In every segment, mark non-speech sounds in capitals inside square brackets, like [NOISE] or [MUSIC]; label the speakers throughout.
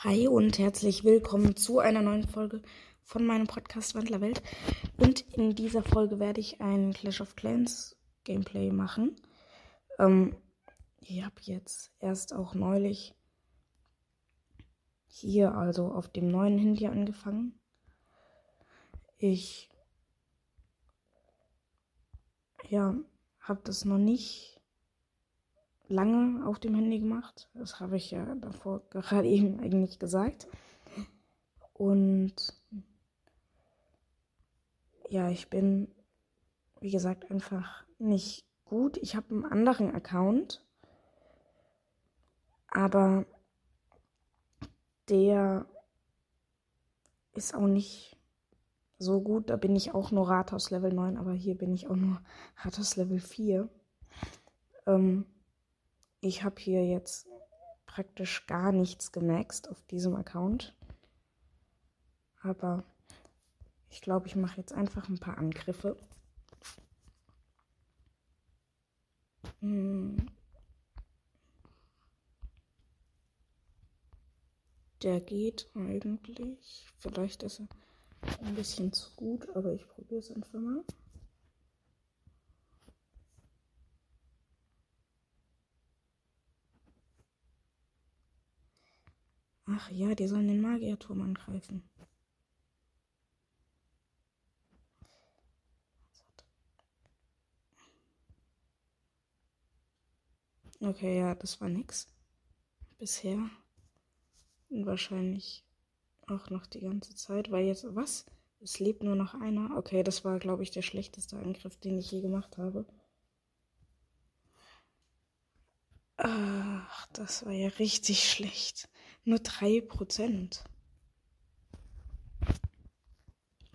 Speaker 1: Hi und herzlich willkommen zu einer neuen Folge von meinem Podcast Wandlerwelt. Und in dieser Folge werde ich ein Clash of Clans Gameplay machen. Ähm, ich habe jetzt erst auch neulich hier, also auf dem neuen Handy angefangen. Ich ja, habe das noch nicht lange auf dem Handy gemacht. Das habe ich ja davor [LAUGHS] gerade eben eigentlich gesagt. Und ja, ich bin, wie gesagt, einfach nicht gut. Ich habe einen anderen Account, aber der ist auch nicht so gut. Da bin ich auch nur Rathaus Level 9, aber hier bin ich auch nur [LAUGHS] Rathaus Level 4. Ähm, ich habe hier jetzt praktisch gar nichts gemaxt auf diesem Account. Aber ich glaube, ich mache jetzt einfach ein paar Angriffe. Hm. Der geht eigentlich. Vielleicht ist er ein bisschen zu gut, aber ich probiere es einfach mal. Ach ja, die sollen den Magierturm angreifen. Okay, ja, das war nix. Bisher. Und wahrscheinlich auch noch die ganze Zeit, weil jetzt, was? Es lebt nur noch einer. Okay, das war, glaube ich, der schlechteste Angriff, den ich je gemacht habe. Ach, das war ja richtig schlecht. Nur 3%.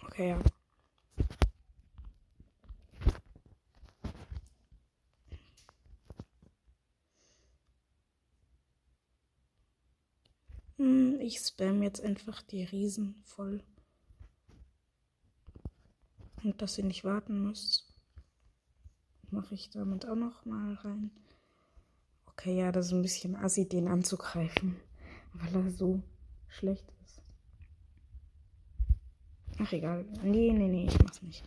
Speaker 1: Okay, ja. Hm, ich spam jetzt einfach die Riesen voll. Und dass ihr nicht warten müsst, mache ich damit auch noch mal rein. Okay, ja, das ist ein bisschen assi, den anzugreifen weil er so schlecht ist. Ach egal. Nee, nee, nee, ich mach's nicht.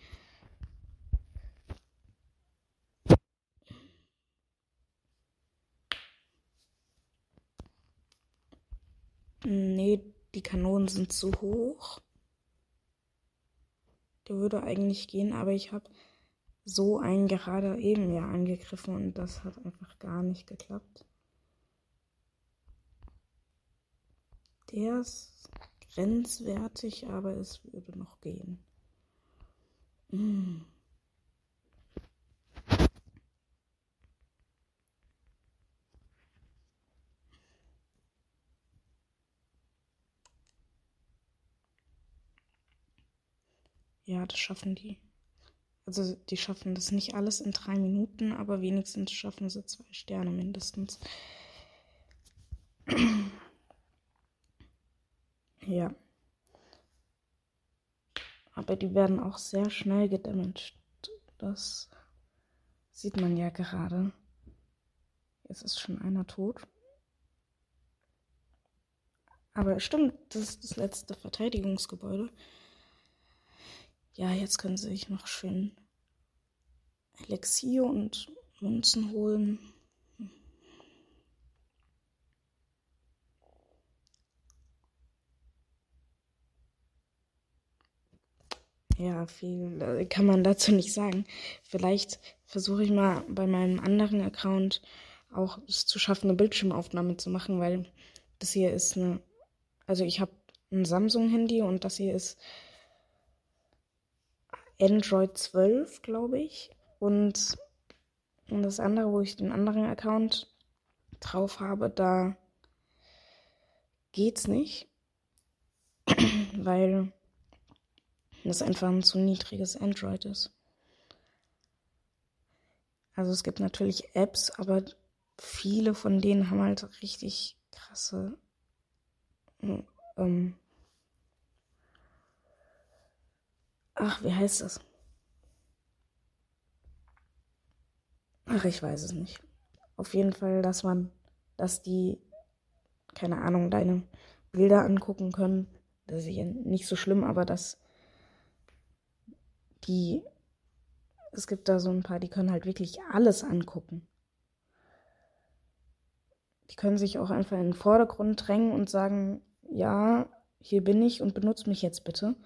Speaker 1: Nee, die Kanonen sind zu hoch. Der würde eigentlich gehen, aber ich habe so einen gerade eben ja angegriffen und das hat einfach gar nicht geklappt. Der ist grenzwertig, aber es würde noch gehen. Mm. Ja, das schaffen die. Also die schaffen das nicht alles in drei Minuten, aber wenigstens schaffen sie zwei Sterne mindestens. Ja. Aber die werden auch sehr schnell gedamaged. Das sieht man ja gerade. Jetzt ist schon einer tot. Aber stimmt, das ist das letzte Verteidigungsgebäude. Ja, jetzt können sie sich noch schön Elixier und Münzen holen. Ja, viel äh, kann man dazu nicht sagen. Vielleicht versuche ich mal bei meinem anderen Account auch es zu schaffen, eine Bildschirmaufnahme zu machen, weil das hier ist eine. Also ich habe ein Samsung-Handy und das hier ist Android 12, glaube ich. Und, und das andere, wo ich den anderen Account drauf habe, da geht's nicht. [CLEARS THROAT] weil das einfach ein zu niedriges Android ist. Also es gibt natürlich Apps, aber viele von denen haben halt richtig krasse ähm, Ach, wie heißt das? Ach, ich weiß es nicht. Auf jeden Fall, dass man, dass die, keine Ahnung, deine Bilder angucken können. Das ist ja nicht so schlimm, aber dass die, es gibt da so ein paar, die können halt wirklich alles angucken. Die können sich auch einfach in den Vordergrund drängen und sagen, ja, hier bin ich und benutze mich jetzt bitte,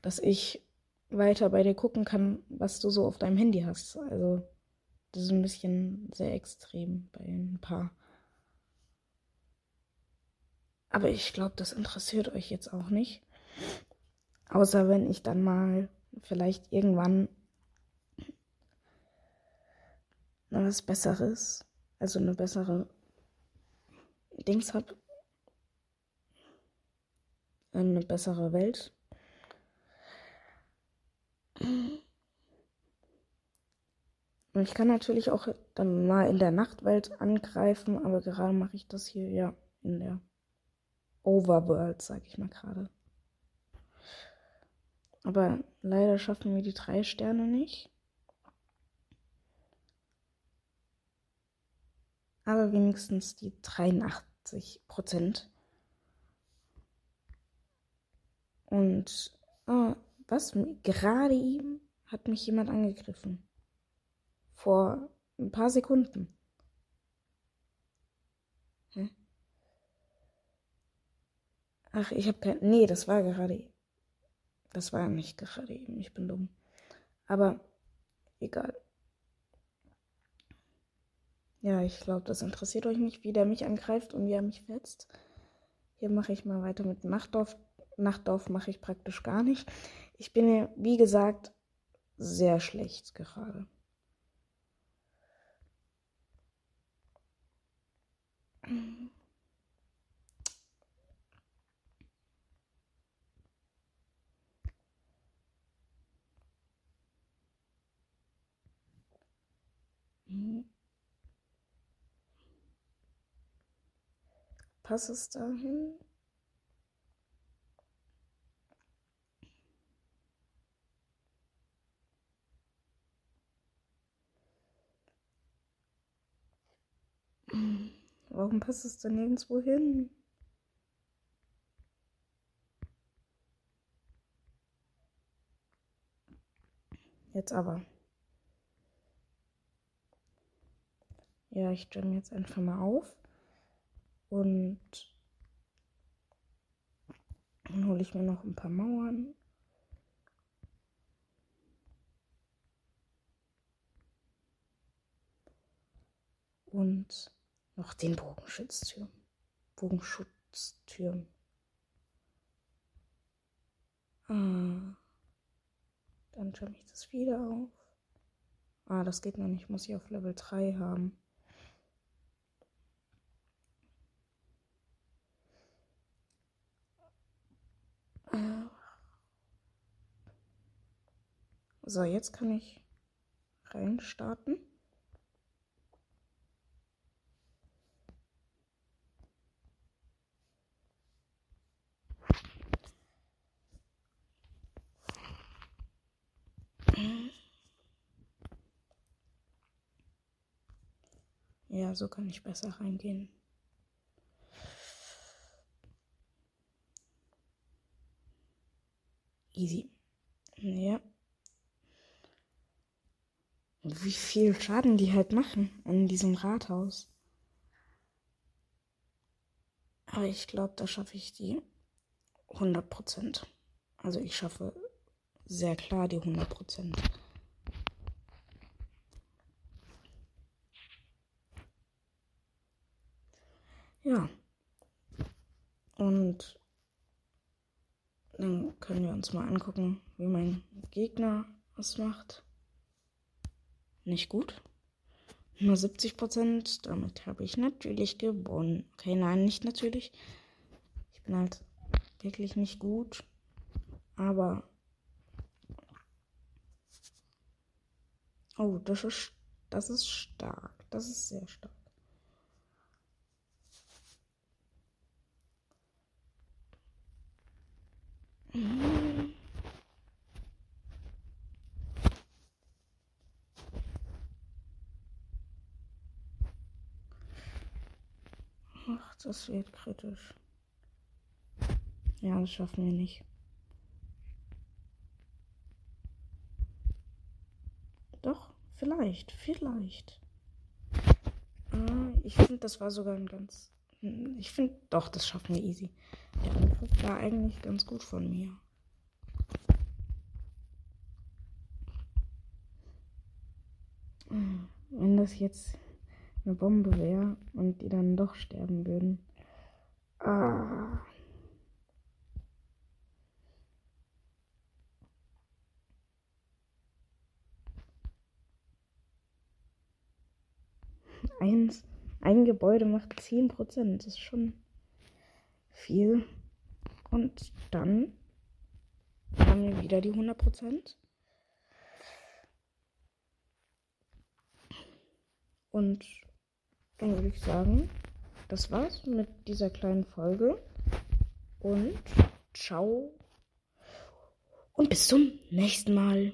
Speaker 1: dass ich weiter bei dir gucken kann, was du so auf deinem Handy hast. Also das ist ein bisschen sehr extrem bei ein paar. Aber ich glaube, das interessiert euch jetzt auch nicht. Außer wenn ich dann mal vielleicht irgendwann was Besseres, also eine bessere Dings habe. Eine bessere Welt. Und ich kann natürlich auch dann mal in der Nachtwelt angreifen, aber gerade mache ich das hier ja in der Overworld, sag ich mal gerade. Aber leider schaffen wir die drei Sterne nicht. Aber wenigstens die 83 Prozent. Und oh, was? Gerade eben hat mich jemand angegriffen. Vor ein paar Sekunden. Hä? Ach, ich habe kein. Nee, das war gerade. Das war nicht gerade eben. Ich bin dumm. Aber egal. Ja, ich glaube, das interessiert euch nicht, wie der mich angreift und wie er mich fetzt. Hier mache ich mal weiter mit Nachtdorf. Nachtdorf mache ich praktisch gar nicht. Ich bin ja, wie gesagt, sehr schlecht gerade. Passt es dahin? Warum passt es denn nirgendwo hin? Jetzt aber. Ja, ich stelle jetzt einfach mal auf. Und dann hole ich mir noch ein paar Mauern. Und noch den Bogenschutztürm. Bogenschutztürm. Ah. Dann schaue ich das wieder auf. Ah, das geht noch nicht. Muss ich auf Level 3 haben. So, jetzt kann ich reinstarten. Ja, so kann ich besser reingehen. Easy. Ja. Wie viel Schaden die halt machen in diesem Rathaus. Aber ich glaube, da schaffe ich die 100%. Also ich schaffe sehr klar die 100%. Ja. Und dann können wir uns mal angucken, wie mein Gegner es macht. Nicht gut. Nur 70 Prozent. Damit habe ich natürlich gewonnen. Okay, nein, nicht natürlich. Ich bin halt wirklich nicht gut. Aber. Oh, das ist, das ist stark. Das ist sehr stark. Ach, das wird kritisch. Ja, das schaffen wir nicht. Doch, vielleicht, vielleicht. Ah, ich finde, das war sogar ein ganz. Hm, ich finde, doch, das schaffen wir easy. Der Angriff war eigentlich ganz gut von mir. Wenn das jetzt eine Bombe wäre und die dann doch sterben würden. Ah. Eins, ein Gebäude macht 10%. Das ist schon viel. Und dann haben wir wieder die 100%. Und dann würde ich sagen, das war's mit dieser kleinen Folge. Und ciao. Und bis zum nächsten Mal.